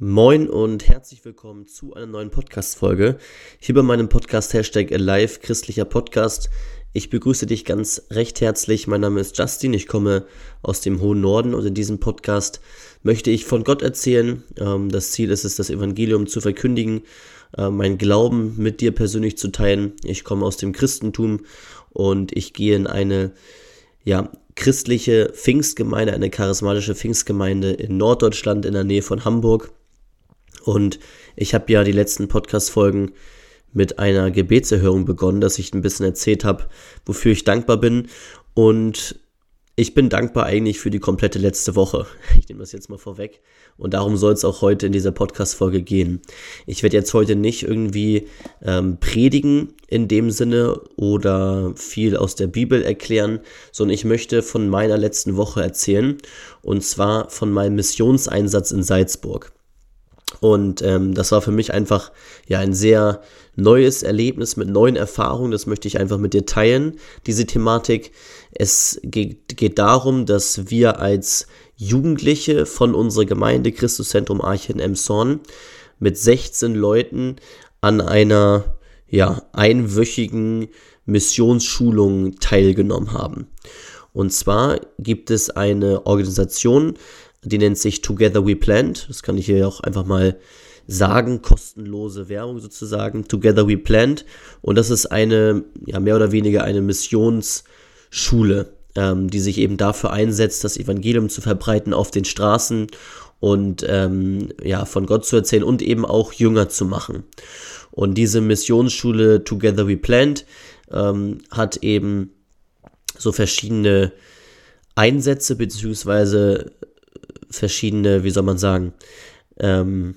Moin und herzlich willkommen zu einer neuen Podcast-Folge. Hier bei meinem Podcast Hashtag Alive Christlicher Podcast. Ich begrüße dich ganz recht herzlich. Mein Name ist Justin. Ich komme aus dem hohen Norden und in diesem Podcast möchte ich von Gott erzählen. Ähm, das Ziel ist es, das Evangelium zu verkündigen, äh, mein Glauben mit dir persönlich zu teilen. Ich komme aus dem Christentum und ich gehe in eine ja, christliche Pfingstgemeinde, eine charismatische Pfingstgemeinde in Norddeutschland in der Nähe von Hamburg. Und ich habe ja die letzten Podcast-Folgen mit einer Gebetserhörung begonnen, dass ich ein bisschen erzählt habe, wofür ich dankbar bin. Und ich bin dankbar eigentlich für die komplette letzte Woche. Ich nehme das jetzt mal vorweg. Und darum soll es auch heute in dieser Podcast-Folge gehen. Ich werde jetzt heute nicht irgendwie ähm, predigen in dem Sinne oder viel aus der Bibel erklären, sondern ich möchte von meiner letzten Woche erzählen. Und zwar von meinem Missionseinsatz in Salzburg. Und ähm, das war für mich einfach ja ein sehr neues Erlebnis mit neuen Erfahrungen. Das möchte ich einfach mit dir teilen, diese Thematik. Es geht, geht darum, dass wir als Jugendliche von unserer Gemeinde Christuszentrum Archen Emshorn mit 16 Leuten an einer ja, einwöchigen Missionsschulung teilgenommen haben. Und zwar gibt es eine Organisation, die nennt sich Together We Plant. Das kann ich hier auch einfach mal sagen, kostenlose Werbung sozusagen. Together We Plant. Und das ist eine, ja, mehr oder weniger eine Missionsschule, ähm, die sich eben dafür einsetzt, das Evangelium zu verbreiten auf den Straßen und ähm, ja, von Gott zu erzählen und eben auch Jünger zu machen. Und diese Missionsschule Together We Plant ähm, hat eben so verschiedene Einsätze beziehungsweise verschiedene, wie soll man sagen, ähm,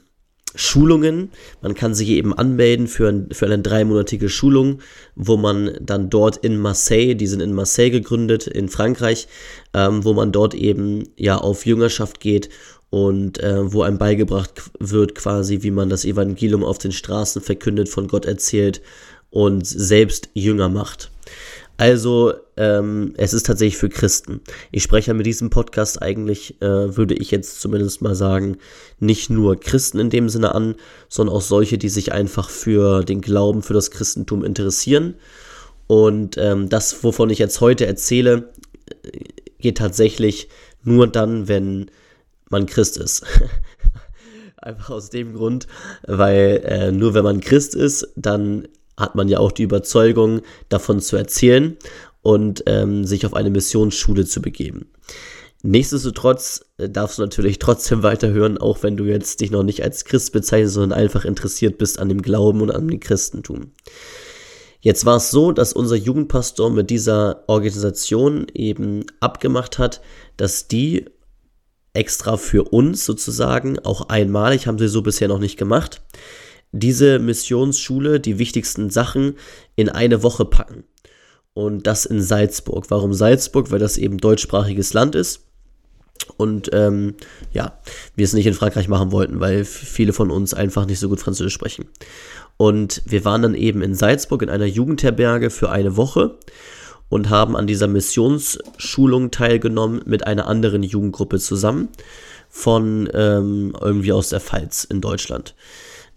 Schulungen. Man kann sich eben anmelden für, ein, für eine dreimonatige Schulung, wo man dann dort in Marseille, die sind in Marseille gegründet, in Frankreich, ähm, wo man dort eben ja auf Jüngerschaft geht und äh, wo einem beigebracht wird quasi, wie man das Evangelium auf den Straßen verkündet, von Gott erzählt und selbst Jünger macht. Also, ähm, es ist tatsächlich für Christen. Ich spreche mit diesem Podcast eigentlich, äh, würde ich jetzt zumindest mal sagen, nicht nur Christen in dem Sinne an, sondern auch solche, die sich einfach für den Glauben, für das Christentum interessieren. Und ähm, das, wovon ich jetzt heute erzähle, geht tatsächlich nur dann, wenn man Christ ist. Einfach aus dem Grund, weil äh, nur wenn man Christ ist, dann hat man ja auch die Überzeugung, davon zu erzählen und ähm, sich auf eine Missionsschule zu begeben. Nichtsdestotrotz äh, darfst du natürlich trotzdem weiterhören, auch wenn du jetzt dich noch nicht als Christ bezeichnest, sondern einfach interessiert bist an dem Glauben und an dem Christentum. Jetzt war es so, dass unser Jugendpastor mit dieser Organisation eben abgemacht hat, dass die extra für uns sozusagen, auch einmalig, haben sie so bisher noch nicht gemacht, diese Missionsschule die wichtigsten Sachen in eine Woche packen. Und das in Salzburg. Warum Salzburg? Weil das eben deutschsprachiges Land ist. Und ähm, ja, wir es nicht in Frankreich machen wollten, weil viele von uns einfach nicht so gut Französisch sprechen. Und wir waren dann eben in Salzburg in einer Jugendherberge für eine Woche und haben an dieser Missionsschulung teilgenommen mit einer anderen Jugendgruppe zusammen von ähm, irgendwie aus der Pfalz in Deutschland.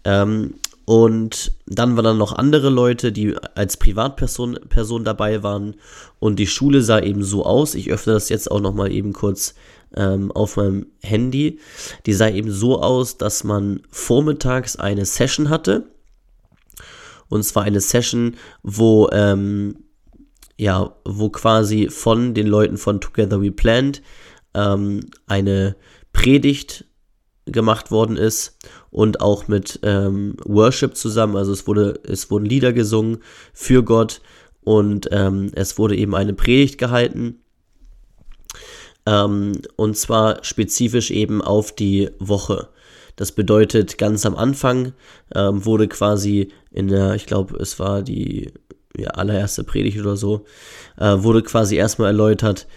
Ähm, und dann waren dann noch andere Leute, die als Privatperson Person dabei waren. Und die Schule sah eben so aus. Ich öffne das jetzt auch nochmal eben kurz ähm, auf meinem Handy. Die sah eben so aus, dass man vormittags eine Session hatte. Und zwar eine Session, wo, ähm, ja, wo quasi von den Leuten von Together We Planned ähm, eine Predigt gemacht worden ist und auch mit ähm, Worship zusammen. Also es wurde, es wurden Lieder gesungen für Gott und ähm, es wurde eben eine Predigt gehalten. Ähm, und zwar spezifisch eben auf die Woche. Das bedeutet, ganz am Anfang ähm, wurde quasi in der, ich glaube, es war die ja, allererste Predigt oder so, äh, wurde quasi erstmal erläutert,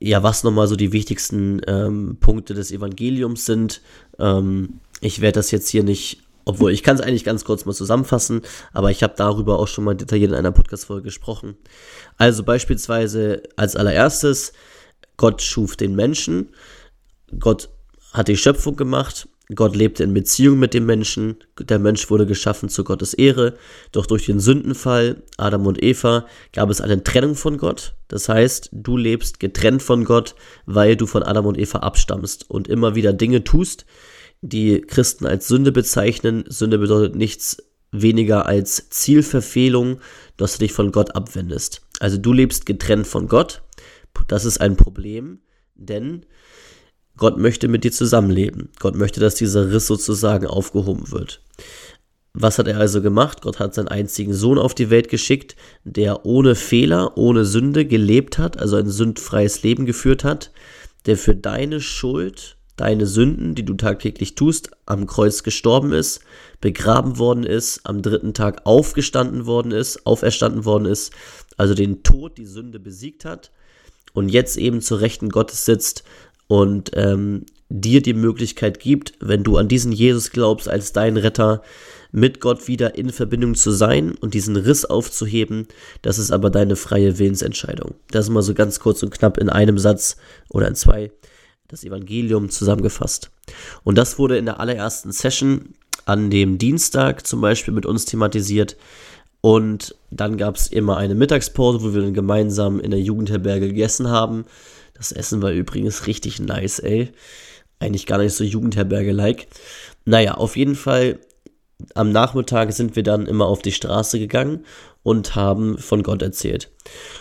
ja, was nochmal so die wichtigsten ähm, Punkte des Evangeliums sind. Ähm, ich werde das jetzt hier nicht, obwohl ich kann es eigentlich ganz kurz mal zusammenfassen, aber ich habe darüber auch schon mal detailliert in einer Podcast-Folge gesprochen. Also beispielsweise als allererstes, Gott schuf den Menschen, Gott hat die Schöpfung gemacht, Gott lebte in Beziehung mit dem Menschen, der Mensch wurde geschaffen zu Gottes Ehre, doch durch den Sündenfall Adam und Eva gab es eine Trennung von Gott. Das heißt, du lebst getrennt von Gott, weil du von Adam und Eva abstammst und immer wieder Dinge tust, die Christen als Sünde bezeichnen. Sünde bedeutet nichts weniger als Zielverfehlung, dass du dich von Gott abwendest. Also du lebst getrennt von Gott. Das ist ein Problem, denn Gott möchte mit dir zusammenleben. Gott möchte, dass dieser Riss sozusagen aufgehoben wird. Was hat er also gemacht? Gott hat seinen einzigen Sohn auf die Welt geschickt, der ohne Fehler, ohne Sünde gelebt hat, also ein sündfreies Leben geführt hat, der für deine Schuld, deine Sünden, die du tagtäglich tust, am Kreuz gestorben ist, begraben worden ist, am dritten Tag aufgestanden worden ist, auferstanden worden ist, also den Tod, die Sünde besiegt hat und jetzt eben zur Rechten Gottes sitzt und ähm, dir die Möglichkeit gibt, wenn du an diesen Jesus glaubst, als dein Retter, mit Gott wieder in Verbindung zu sein und diesen Riss aufzuheben, das ist aber deine freie Willensentscheidung. Das ist mal so ganz kurz und knapp in einem Satz oder in zwei das Evangelium zusammengefasst. Und das wurde in der allerersten Session an dem Dienstag zum Beispiel mit uns thematisiert. Und dann gab es immer eine Mittagspause, wo wir dann gemeinsam in der Jugendherberge gegessen haben. Das Essen war übrigens richtig nice, ey. Eigentlich gar nicht so Jugendherberge-like. Naja, auf jeden Fall am Nachmittag sind wir dann immer auf die Straße gegangen und haben von Gott erzählt.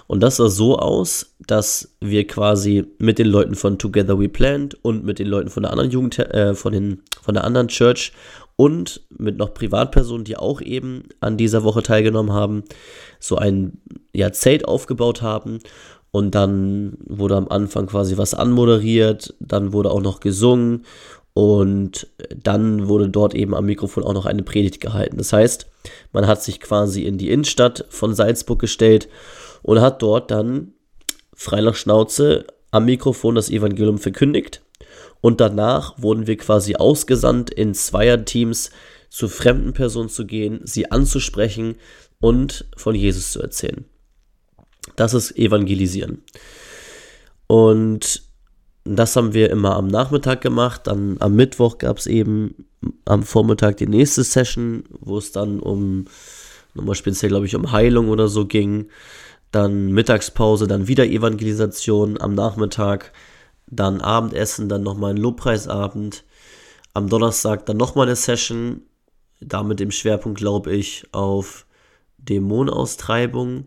Und das sah so aus, dass wir quasi mit den Leuten von Together We Planned und mit den Leuten von der anderen Jugend, äh, von, den, von der anderen Church und mit noch Privatpersonen, die auch eben an dieser Woche teilgenommen haben, so ein ja, Zelt aufgebaut haben und dann wurde am Anfang quasi was anmoderiert, dann wurde auch noch gesungen und dann wurde dort eben am Mikrofon auch noch eine Predigt gehalten. Das heißt, man hat sich quasi in die Innenstadt von Salzburg gestellt und hat dort dann frei Schnauze am Mikrofon das Evangelium verkündigt. Und danach wurden wir quasi ausgesandt, in Zweierteams zu fremden Personen zu gehen, sie anzusprechen und von Jesus zu erzählen. Das ist Evangelisieren. Und das haben wir immer am Nachmittag gemacht. Dann am Mittwoch gab es eben am Vormittag die nächste Session, wo es dann um, nochmal speziell, glaube ich, um Heilung oder so ging. Dann Mittagspause, dann wieder Evangelisation am Nachmittag. Dann Abendessen, dann nochmal ein Lobpreisabend. Am Donnerstag dann nochmal eine Session. Damit im Schwerpunkt, glaube ich, auf Dämonenaustreibung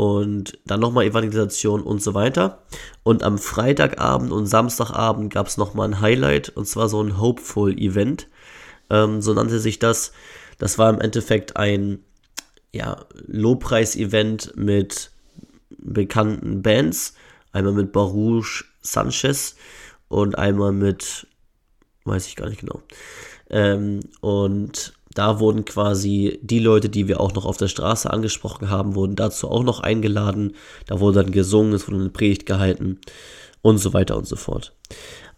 und dann nochmal Evangelisation und so weiter. Und am Freitagabend und Samstagabend gab es nochmal ein Highlight und zwar so ein Hopeful-Event. Ähm, so nannte sich das. Das war im Endeffekt ein ja, Lobpreis-Event mit bekannten Bands. Einmal mit Baruch Sanchez und einmal mit, weiß ich gar nicht genau. Ähm, und da wurden quasi die Leute, die wir auch noch auf der Straße angesprochen haben, wurden dazu auch noch eingeladen. Da wurde dann gesungen, es wurde eine Predigt gehalten und so weiter und so fort.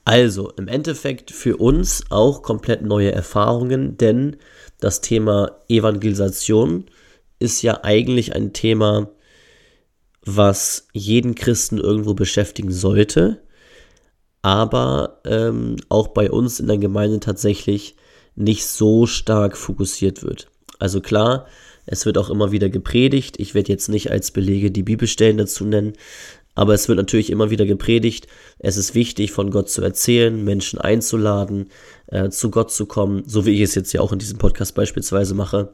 Also im Endeffekt für uns auch komplett neue Erfahrungen, denn das Thema Evangelisation ist ja eigentlich ein Thema, was jeden Christen irgendwo beschäftigen sollte, aber ähm, auch bei uns in der Gemeinde tatsächlich nicht so stark fokussiert wird. Also klar, es wird auch immer wieder gepredigt. Ich werde jetzt nicht als Belege die Bibelstellen dazu nennen, aber es wird natürlich immer wieder gepredigt. Es ist wichtig, von Gott zu erzählen, Menschen einzuladen, äh, zu Gott zu kommen, so wie ich es jetzt ja auch in diesem Podcast beispielsweise mache.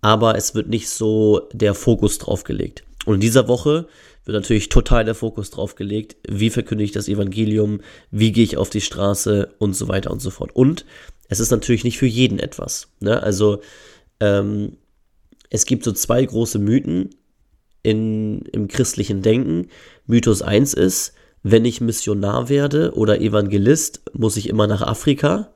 Aber es wird nicht so der Fokus drauf gelegt. Und in dieser Woche wird natürlich total der Fokus drauf gelegt, wie verkünde ich das Evangelium, wie gehe ich auf die Straße und so weiter und so fort. Und es ist natürlich nicht für jeden etwas. Ne? Also ähm, es gibt so zwei große Mythen in, im christlichen Denken. Mythos 1 ist, wenn ich Missionar werde oder Evangelist, muss ich immer nach Afrika.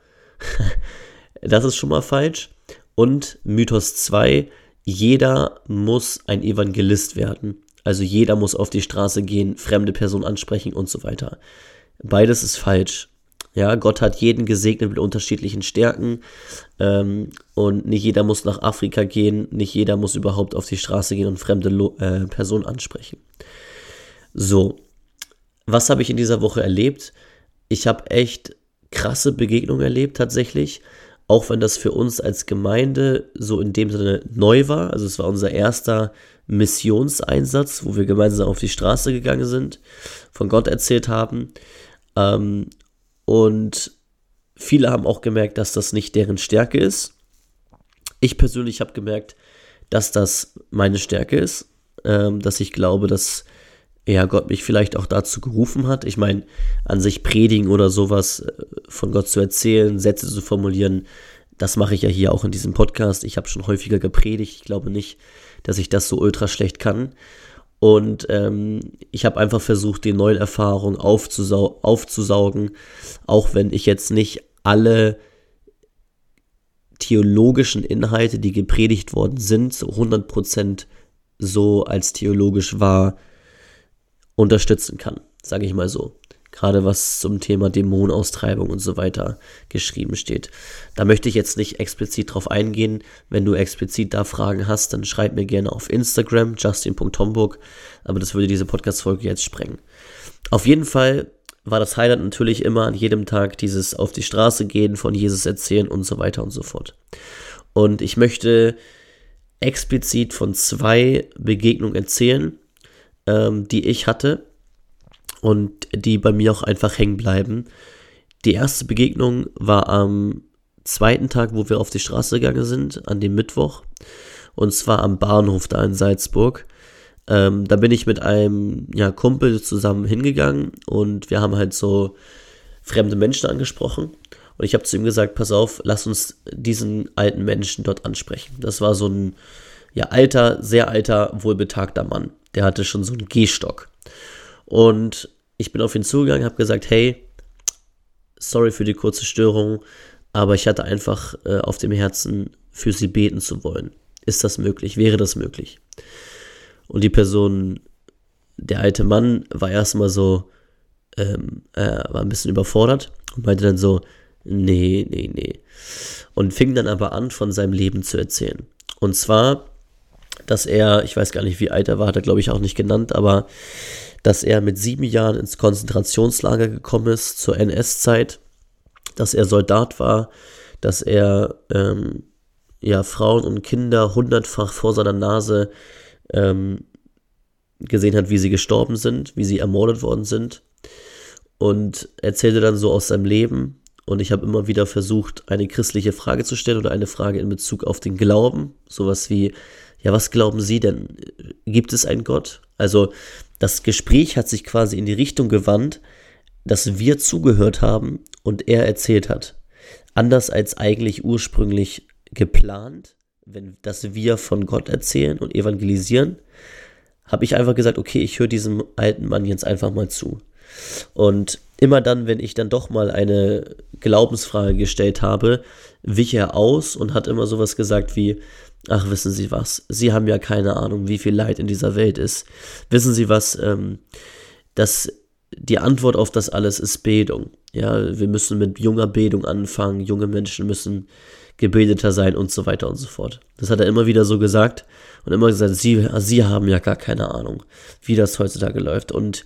das ist schon mal falsch. Und Mythos 2, jeder muss ein Evangelist werden. Also jeder muss auf die Straße gehen, fremde Personen ansprechen und so weiter. Beides ist falsch. Ja, Gott hat jeden gesegnet mit unterschiedlichen Stärken ähm, und nicht jeder muss nach Afrika gehen, nicht jeder muss überhaupt auf die Straße gehen und fremde Lo äh, Personen ansprechen. So, was habe ich in dieser Woche erlebt? Ich habe echt krasse Begegnung erlebt tatsächlich, auch wenn das für uns als Gemeinde so in dem Sinne neu war. Also es war unser erster Missionseinsatz, wo wir gemeinsam auf die Straße gegangen sind, von Gott erzählt haben. Ähm, und viele haben auch gemerkt, dass das nicht deren Stärke ist. Ich persönlich habe gemerkt, dass das meine Stärke ist, ähm, dass ich glaube, dass ja, Gott mich vielleicht auch dazu gerufen hat. Ich meine, an sich predigen oder sowas äh, von Gott zu erzählen, Sätze zu formulieren, das mache ich ja hier auch in diesem Podcast. Ich habe schon häufiger gepredigt. Ich glaube nicht, dass ich das so ultra schlecht kann. Und ähm, ich habe einfach versucht, die neuen Erfahrungen aufzusau aufzusaugen, auch wenn ich jetzt nicht alle theologischen Inhalte, die gepredigt worden sind, zu 100% so als theologisch wahr unterstützen kann, sage ich mal so. Gerade was zum Thema Dämonenaustreibung und so weiter geschrieben steht. Da möchte ich jetzt nicht explizit drauf eingehen. Wenn du explizit da Fragen hast, dann schreib mir gerne auf Instagram, justin.tomburg. Aber das würde diese Podcast-Folge jetzt sprengen. Auf jeden Fall war das Highlight natürlich immer an jedem Tag dieses auf die Straße gehen, von Jesus erzählen und so weiter und so fort. Und ich möchte explizit von zwei Begegnungen erzählen, ähm, die ich hatte und die bei mir auch einfach hängen bleiben. Die erste Begegnung war am zweiten Tag, wo wir auf die Straße gegangen sind, an dem Mittwoch. Und zwar am Bahnhof da in Salzburg. Ähm, da bin ich mit einem ja, Kumpel zusammen hingegangen und wir haben halt so fremde Menschen angesprochen. Und ich habe zu ihm gesagt, pass auf, lass uns diesen alten Menschen dort ansprechen. Das war so ein ja, alter, sehr alter, wohlbetagter Mann der hatte schon so einen Gehstock. Und ich bin auf ihn zugegangen, habe gesagt, hey, sorry für die kurze Störung, aber ich hatte einfach äh, auf dem Herzen, für sie beten zu wollen. Ist das möglich? Wäre das möglich? Und die Person, der alte Mann, war erstmal so, ähm, äh, war ein bisschen überfordert und meinte dann so, nee, nee, nee. Und fing dann aber an, von seinem Leben zu erzählen. Und zwar dass er, ich weiß gar nicht, wie alt er war, hat er glaube ich auch nicht genannt, aber dass er mit sieben Jahren ins Konzentrationslager gekommen ist zur NS-Zeit, dass er Soldat war, dass er ähm, ja Frauen und Kinder hundertfach vor seiner Nase ähm, gesehen hat, wie sie gestorben sind, wie sie ermordet worden sind und erzählte dann so aus seinem Leben. Und ich habe immer wieder versucht, eine christliche Frage zu stellen oder eine Frage in Bezug auf den Glauben. Sowas wie, ja, was glauben Sie denn? Gibt es einen Gott? Also das Gespräch hat sich quasi in die Richtung gewandt, dass wir zugehört haben und er erzählt hat. Anders als eigentlich ursprünglich geplant, wenn dass wir von Gott erzählen und evangelisieren, habe ich einfach gesagt, okay, ich höre diesem alten Mann jetzt einfach mal zu. Und immer dann, wenn ich dann doch mal eine Glaubensfrage gestellt habe, wich er aus und hat immer sowas gesagt wie, Ach, wissen Sie was? Sie haben ja keine Ahnung, wie viel Leid in dieser Welt ist. Wissen Sie was? Ähm, dass die Antwort auf das alles ist Bildung. Ja, wir müssen mit junger Bildung anfangen. Junge Menschen müssen gebildeter sein und so weiter und so fort. Das hat er immer wieder so gesagt und immer gesagt, Sie, Sie haben ja gar keine Ahnung, wie das heutzutage läuft und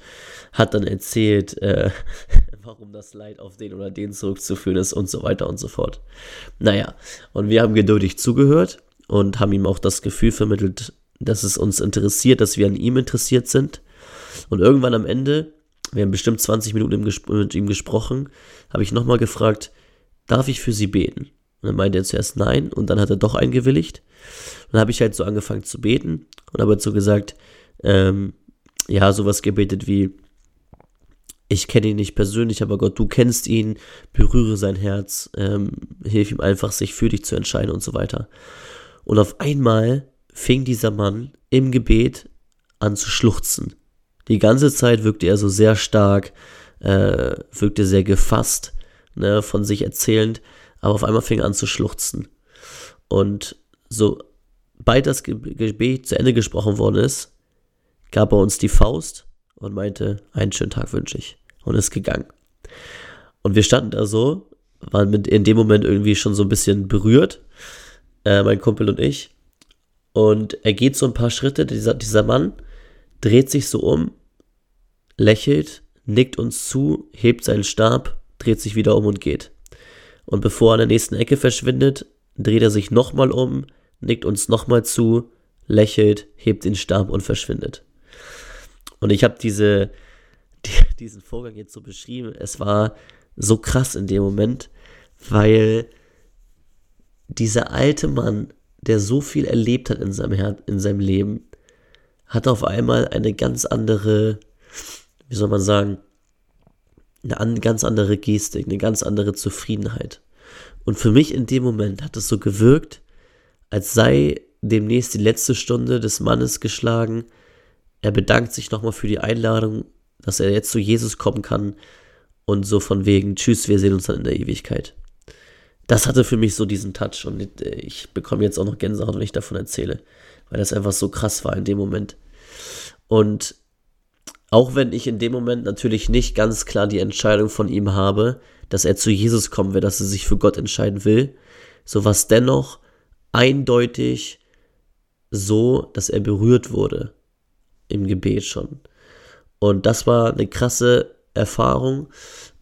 hat dann erzählt, äh, warum das Leid auf den oder den zurückzuführen ist und so weiter und so fort. Naja, und wir haben geduldig zugehört und haben ihm auch das Gefühl vermittelt, dass es uns interessiert, dass wir an ihm interessiert sind. Und irgendwann am Ende, wir haben bestimmt 20 Minuten mit ihm gesprochen, habe ich nochmal gefragt, darf ich für sie beten? Und dann meinte er zuerst nein und dann hat er doch eingewilligt. Und dann habe ich halt so angefangen zu beten und habe halt so gesagt, ähm, ja, sowas gebetet wie, ich kenne ihn nicht persönlich, aber Gott, du kennst ihn, berühre sein Herz, ähm, hilf ihm einfach, sich für dich zu entscheiden und so weiter. Und auf einmal fing dieser Mann im Gebet an zu schluchzen. Die ganze Zeit wirkte er so sehr stark, äh, wirkte sehr gefasst, ne, von sich erzählend, aber auf einmal fing er an zu schluchzen. Und sobald das Gebet zu Ende gesprochen worden ist, gab er uns die Faust und meinte, einen schönen Tag wünsche ich. Und ist gegangen. Und wir standen da so, waren mit in dem Moment irgendwie schon so ein bisschen berührt äh, mein Kumpel und ich. Und er geht so ein paar Schritte, dieser, dieser Mann dreht sich so um, lächelt, nickt uns zu, hebt seinen Stab dreht sich wieder um und geht. Und bevor er an der nächsten Ecke verschwindet, dreht er sich nochmal um, nickt uns nochmal zu, lächelt, hebt den Stab und verschwindet. Und ich habe diese, die, diesen Vorgang jetzt so beschrieben. Es war so krass in dem Moment, weil dieser alte Mann, der so viel erlebt hat in seinem, Her in seinem Leben, hat auf einmal eine ganz andere, wie soll man sagen, eine ganz andere Gestik, eine ganz andere Zufriedenheit. Und für mich in dem Moment hat es so gewirkt, als sei demnächst die letzte Stunde des Mannes geschlagen. Er bedankt sich nochmal für die Einladung, dass er jetzt zu Jesus kommen kann und so von wegen, tschüss, wir sehen uns dann in der Ewigkeit. Das hatte für mich so diesen Touch und ich bekomme jetzt auch noch Gänsehaut, wenn ich davon erzähle, weil das einfach so krass war in dem Moment. Und auch wenn ich in dem Moment natürlich nicht ganz klar die Entscheidung von ihm habe, dass er zu Jesus kommen will, dass er sich für Gott entscheiden will, so war es dennoch eindeutig so, dass er berührt wurde im Gebet schon. Und das war eine krasse Erfahrung.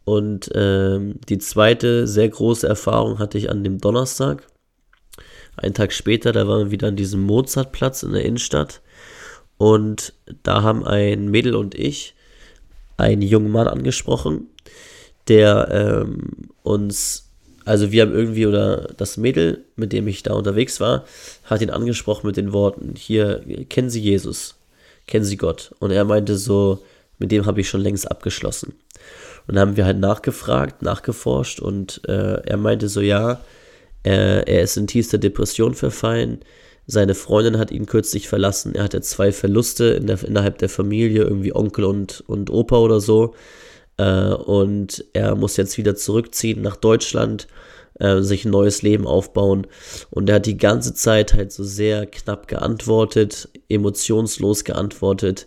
Und ähm, die zweite sehr große Erfahrung hatte ich an dem Donnerstag. Einen Tag später, da waren wir wieder an diesem Mozartplatz in der Innenstadt. Und da haben ein Mädel und ich einen jungen Mann angesprochen, der ähm, uns, also wir haben irgendwie, oder das Mädel, mit dem ich da unterwegs war, hat ihn angesprochen mit den Worten, hier, kennen Sie Jesus, kennen Sie Gott? Und er meinte so, mit dem habe ich schon längst abgeschlossen. Und dann haben wir halt nachgefragt, nachgeforscht und äh, er meinte so, ja, äh, er ist in tiefster Depression verfallen, seine Freundin hat ihn kürzlich verlassen. Er hatte zwei Verluste in der, innerhalb der Familie, irgendwie Onkel und, und Opa oder so. Äh, und er muss jetzt wieder zurückziehen nach Deutschland, äh, sich ein neues Leben aufbauen. Und er hat die ganze Zeit halt so sehr knapp geantwortet, emotionslos geantwortet.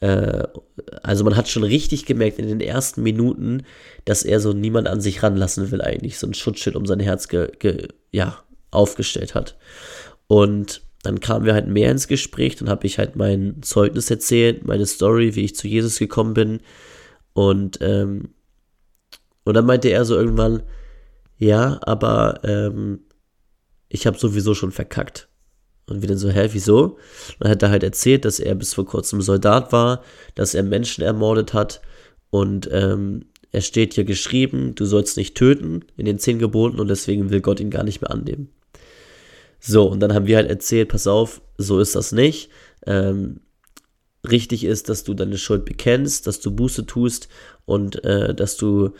Äh, also man hat schon richtig gemerkt in den ersten Minuten, dass er so niemand an sich ranlassen will eigentlich, so ein Schutzschild um sein Herz ge, ge, ja, aufgestellt hat. Und dann kamen wir halt mehr ins Gespräch, dann habe ich halt mein Zeugnis erzählt, meine Story, wie ich zu Jesus gekommen bin. Und, ähm, und dann meinte er so irgendwann, ja, aber ähm, ich habe sowieso schon verkackt. Und wir dann so, hä, wieso? dann hat er halt erzählt, dass er bis vor kurzem Soldat war, dass er Menschen ermordet hat und ähm, er steht hier geschrieben, du sollst nicht töten in den zehn Geboten und deswegen will Gott ihn gar nicht mehr annehmen. So, und dann haben wir halt erzählt, pass auf, so ist das nicht. Ähm, richtig ist, dass du deine Schuld bekennst, dass du Buße tust und äh, dass du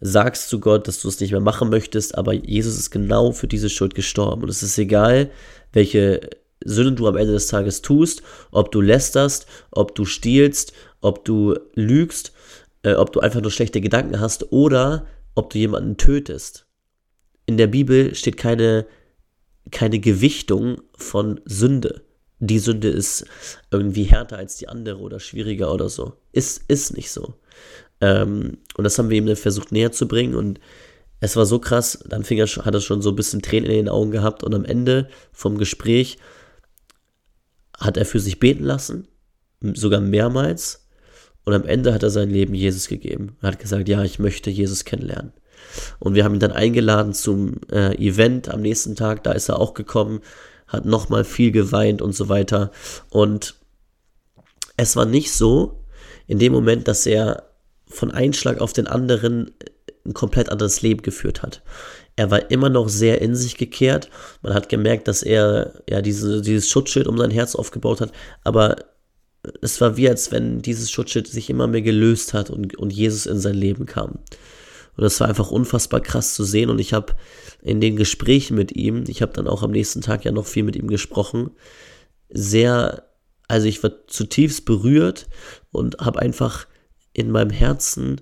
sagst zu Gott, dass du es nicht mehr machen möchtest, aber Jesus ist genau für diese Schuld gestorben. Und es ist egal, welche Sünden du am Ende des Tages tust, ob du lästerst, ob du stiehlst, ob du lügst, äh, ob du einfach nur schlechte Gedanken hast oder ob du jemanden tötest. In der Bibel steht keine keine Gewichtung von Sünde. Die Sünde ist irgendwie härter als die andere oder schwieriger oder so. Ist, ist nicht so. Ähm, und das haben wir dann versucht näher zu bringen und es war so krass, dann fing er, hat er schon so ein bisschen Tränen in den Augen gehabt und am Ende vom Gespräch hat er für sich beten lassen, sogar mehrmals. Und am Ende hat er sein Leben Jesus gegeben. Er hat gesagt, ja, ich möchte Jesus kennenlernen. Und wir haben ihn dann eingeladen zum äh, Event am nächsten Tag. Da ist er auch gekommen, hat nochmal viel geweint und so weiter. Und es war nicht so in dem Moment, dass er von einem Schlag auf den anderen ein komplett anderes Leben geführt hat. Er war immer noch sehr in sich gekehrt. Man hat gemerkt, dass er ja diese, dieses Schutzschild um sein Herz aufgebaut hat. Aber es war wie, als wenn dieses Schutzschild sich immer mehr gelöst hat und, und Jesus in sein Leben kam. Und das war einfach unfassbar krass zu sehen. Und ich habe in den Gesprächen mit ihm, ich habe dann auch am nächsten Tag ja noch viel mit ihm gesprochen, sehr, also ich war zutiefst berührt und habe einfach in meinem Herzen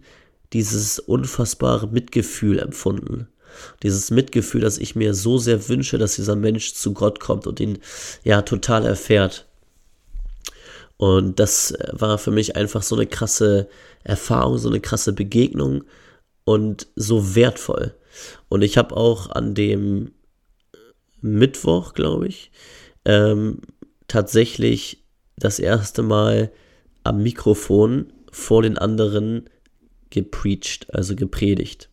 dieses unfassbare Mitgefühl empfunden. Dieses Mitgefühl, dass ich mir so sehr wünsche, dass dieser Mensch zu Gott kommt und ihn ja total erfährt. Und das war für mich einfach so eine krasse Erfahrung, so eine krasse Begegnung und so wertvoll. Und ich habe auch an dem Mittwoch, glaube ich, ähm, tatsächlich das erste Mal am Mikrofon vor den anderen gepreacht, also gepredigt.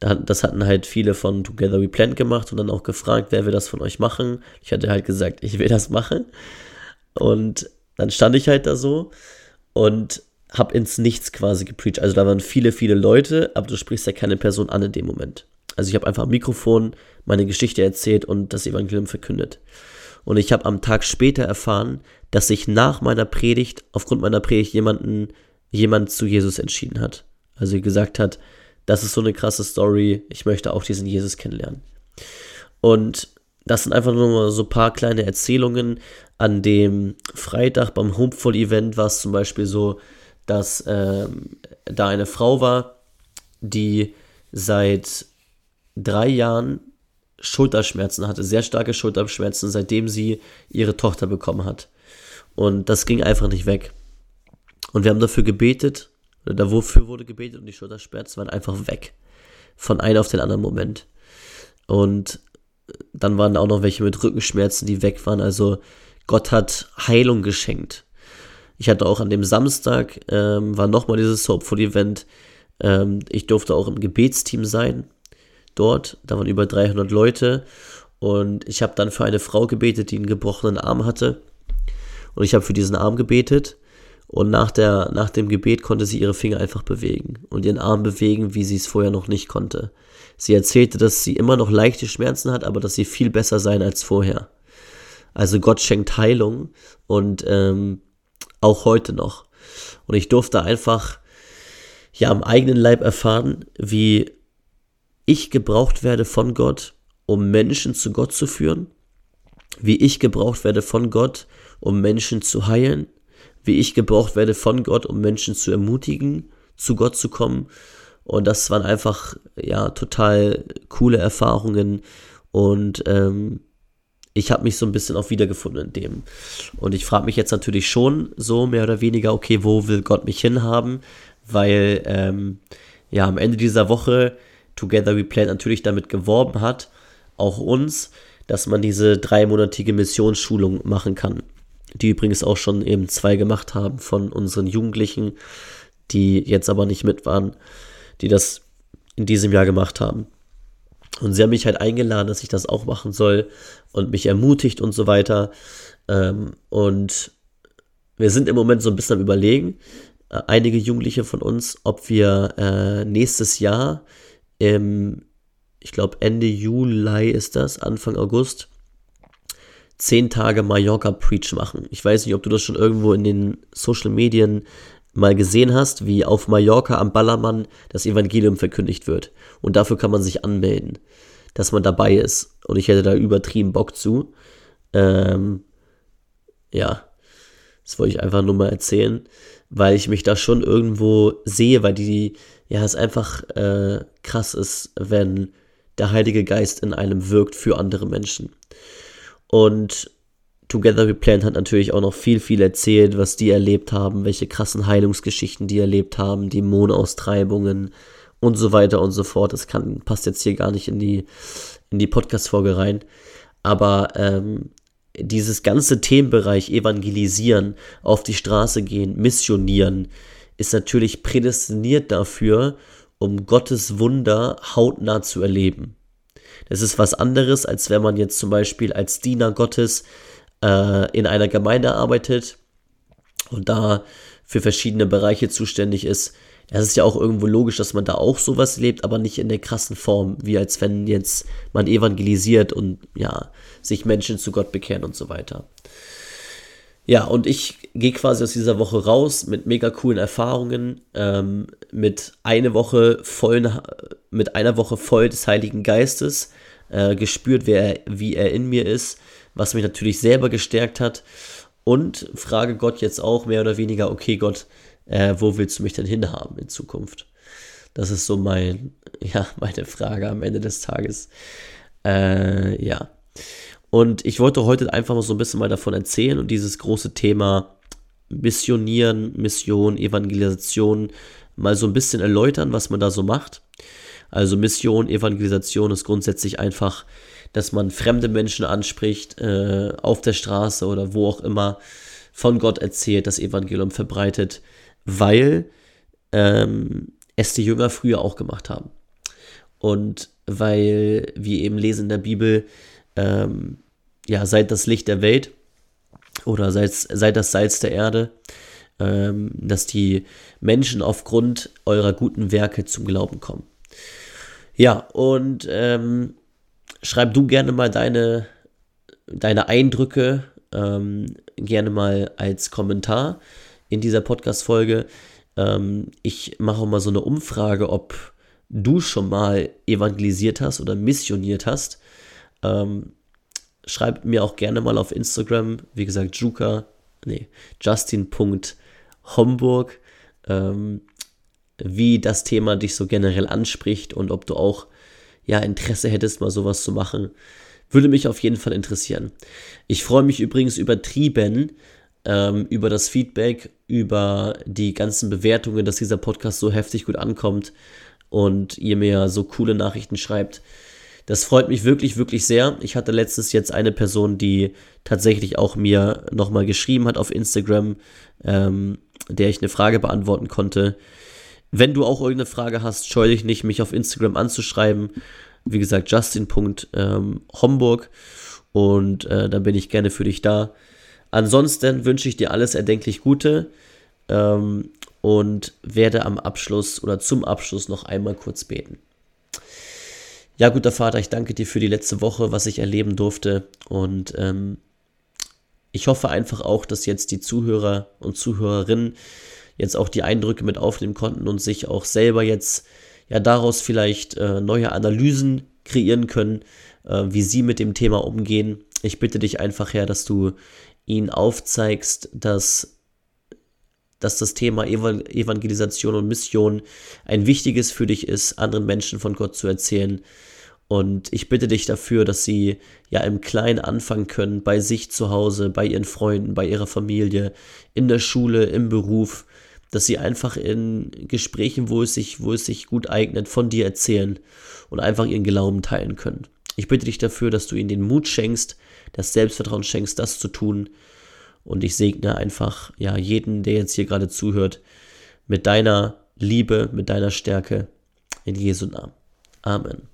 das hatten halt viele von Together We Plan gemacht und dann auch gefragt, wer will das von euch machen. Ich hatte halt gesagt, ich will das machen. Und dann stand ich halt da so und habe ins Nichts quasi gepreacht. Also da waren viele, viele Leute, aber du sprichst ja keine Person an in dem Moment. Also ich habe einfach am Mikrofon meine Geschichte erzählt und das Evangelium verkündet. Und ich habe am Tag später erfahren, dass sich nach meiner Predigt, aufgrund meiner Predigt, jemanden, jemand zu Jesus entschieden hat. Also gesagt hat, das ist so eine krasse Story, ich möchte auch diesen Jesus kennenlernen. Und das sind einfach nur mal so ein paar kleine Erzählungen. An dem Freitag beim Hopeful-Event war es zum Beispiel so, dass ähm, da eine Frau war, die seit drei Jahren Schulterschmerzen hatte, sehr starke Schulterschmerzen, seitdem sie ihre Tochter bekommen hat. Und das ging einfach nicht weg. Und wir haben dafür gebetet, oder dafür wurde gebetet und die Schulterschmerzen waren einfach weg. Von einem auf den anderen Moment. Und dann waren auch noch welche mit Rückenschmerzen, die weg waren. Also Gott hat Heilung geschenkt. Ich hatte auch an dem Samstag, ähm, war nochmal dieses Hopeful-Event. Ähm, ich durfte auch im Gebetsteam sein dort. Da waren über 300 Leute. Und ich habe dann für eine Frau gebetet, die einen gebrochenen Arm hatte. Und ich habe für diesen Arm gebetet. Und nach, der, nach dem Gebet konnte sie ihre Finger einfach bewegen und ihren Arm bewegen, wie sie es vorher noch nicht konnte. Sie erzählte, dass sie immer noch leichte Schmerzen hat, aber dass sie viel besser sein als vorher. Also Gott schenkt Heilung und ähm, auch heute noch. Und ich durfte einfach ja am eigenen Leib erfahren, wie ich gebraucht werde von Gott, um Menschen zu Gott zu führen, wie ich gebraucht werde von Gott, um Menschen zu heilen, wie ich gebraucht werde von Gott, um Menschen zu ermutigen, zu Gott zu kommen. Und das waren einfach, ja, total coole Erfahrungen. Und ähm, ich habe mich so ein bisschen auch wiedergefunden in dem. Und ich frage mich jetzt natürlich schon so mehr oder weniger, okay, wo will Gott mich hinhaben? Weil, ähm, ja, am Ende dieser Woche Together We Play natürlich damit geworben hat, auch uns, dass man diese dreimonatige Missionsschulung machen kann. Die übrigens auch schon eben zwei gemacht haben von unseren Jugendlichen, die jetzt aber nicht mit waren, die das in diesem Jahr gemacht haben. Und sie haben mich halt eingeladen, dass ich das auch machen soll und mich ermutigt und so weiter. Ähm, und wir sind im Moment so ein bisschen am Überlegen, äh, einige Jugendliche von uns, ob wir äh, nächstes Jahr im, ich glaube, Ende Juli ist das, Anfang August, zehn Tage Mallorca Preach machen. Ich weiß nicht, ob du das schon irgendwo in den Social Medien mal gesehen hast, wie auf Mallorca am Ballermann das Evangelium verkündigt wird. Und dafür kann man sich anmelden, dass man dabei ist. Und ich hätte da übertrieben Bock zu. Ähm, ja, das wollte ich einfach nur mal erzählen, weil ich mich da schon irgendwo sehe, weil die, ja, es einfach äh, krass ist, wenn der Heilige Geist in einem wirkt für andere Menschen. Und Together We Plan hat natürlich auch noch viel, viel erzählt, was die erlebt haben, welche krassen Heilungsgeschichten die erlebt haben, Dämonenaustreibungen und so weiter und so fort. Das kann, passt jetzt hier gar nicht in die, in die Podcast-Folge rein. Aber ähm, dieses ganze Themenbereich Evangelisieren, auf die Straße gehen, missionieren, ist natürlich prädestiniert dafür, um Gottes Wunder hautnah zu erleben. Das ist was anderes, als wenn man jetzt zum Beispiel als Diener Gottes äh, in einer Gemeinde arbeitet und da für verschiedene Bereiche zuständig ist. Es ist ja auch irgendwo logisch, dass man da auch sowas lebt, aber nicht in der krassen Form, wie als wenn jetzt man evangelisiert und ja, sich Menschen zu Gott bekehren und so weiter. Ja, und ich gehe quasi aus dieser Woche raus mit mega coolen Erfahrungen, ähm, mit eine Woche vollen, mit einer Woche voll des Heiligen Geistes, äh, gespürt, wer, wie er in mir ist, was mich natürlich selber gestärkt hat. Und frage Gott jetzt auch mehr oder weniger, okay, Gott, äh, wo willst du mich denn hinhaben in Zukunft? Das ist so mein, ja, meine Frage am Ende des Tages. Äh, ja. Und ich wollte heute einfach mal so ein bisschen mal davon erzählen und dieses große Thema Missionieren, Mission, Evangelisation mal so ein bisschen erläutern, was man da so macht. Also Mission, Evangelisation ist grundsätzlich einfach, dass man fremde Menschen anspricht, äh, auf der Straße oder wo auch immer, von Gott erzählt, das Evangelium verbreitet, weil ähm, es die Jünger früher auch gemacht haben. und weil wir eben lesen in der Bibel, ähm, ja, seid das Licht der Welt oder seid, seid das Salz der Erde, ähm, dass die Menschen aufgrund eurer guten Werke zum Glauben kommen. Ja, und ähm, schreib du gerne mal deine, deine Eindrücke ähm, gerne mal als Kommentar in dieser Podcast-Folge. Ähm, ich mache mal so eine Umfrage, ob du schon mal evangelisiert hast oder missioniert hast. Ähm, schreib mir auch gerne mal auf Instagram, wie gesagt, Juka, nee, Justin.homburg, ähm, wie das Thema dich so generell anspricht und ob du auch ja Interesse hättest, mal sowas zu machen. Würde mich auf jeden Fall interessieren. Ich freue mich übrigens übertrieben ähm, über das Feedback, über die ganzen Bewertungen, dass dieser Podcast so heftig gut ankommt und ihr mir so coole Nachrichten schreibt. Das freut mich wirklich, wirklich sehr. Ich hatte letztes jetzt eine Person, die tatsächlich auch mir nochmal geschrieben hat auf Instagram, ähm, der ich eine Frage beantworten konnte. Wenn du auch irgendeine Frage hast, scheue dich nicht, mich auf Instagram anzuschreiben. Wie gesagt, Justin.homburg. Ähm, und äh, da bin ich gerne für dich da. Ansonsten wünsche ich dir alles erdenklich Gute ähm, und werde am Abschluss oder zum Abschluss noch einmal kurz beten. Ja, guter Vater, ich danke dir für die letzte Woche, was ich erleben durfte. Und ähm, ich hoffe einfach auch, dass jetzt die Zuhörer und Zuhörerinnen jetzt auch die Eindrücke mit aufnehmen konnten und sich auch selber jetzt ja daraus vielleicht äh, neue Analysen kreieren können, äh, wie sie mit dem Thema umgehen. Ich bitte dich einfach, Herr, dass du ihnen aufzeigst, dass, dass das Thema Evangelisation und Mission ein wichtiges für dich ist, anderen Menschen von Gott zu erzählen. Und ich bitte dich dafür, dass sie ja im Kleinen anfangen können, bei sich zu Hause, bei ihren Freunden, bei ihrer Familie, in der Schule, im Beruf, dass sie einfach in Gesprächen, wo es sich, wo es sich gut eignet, von dir erzählen und einfach ihren Glauben teilen können. Ich bitte dich dafür, dass du ihnen den Mut schenkst, das Selbstvertrauen schenkst, das zu tun. Und ich segne einfach, ja, jeden, der jetzt hier gerade zuhört, mit deiner Liebe, mit deiner Stärke in Jesu Namen. Amen.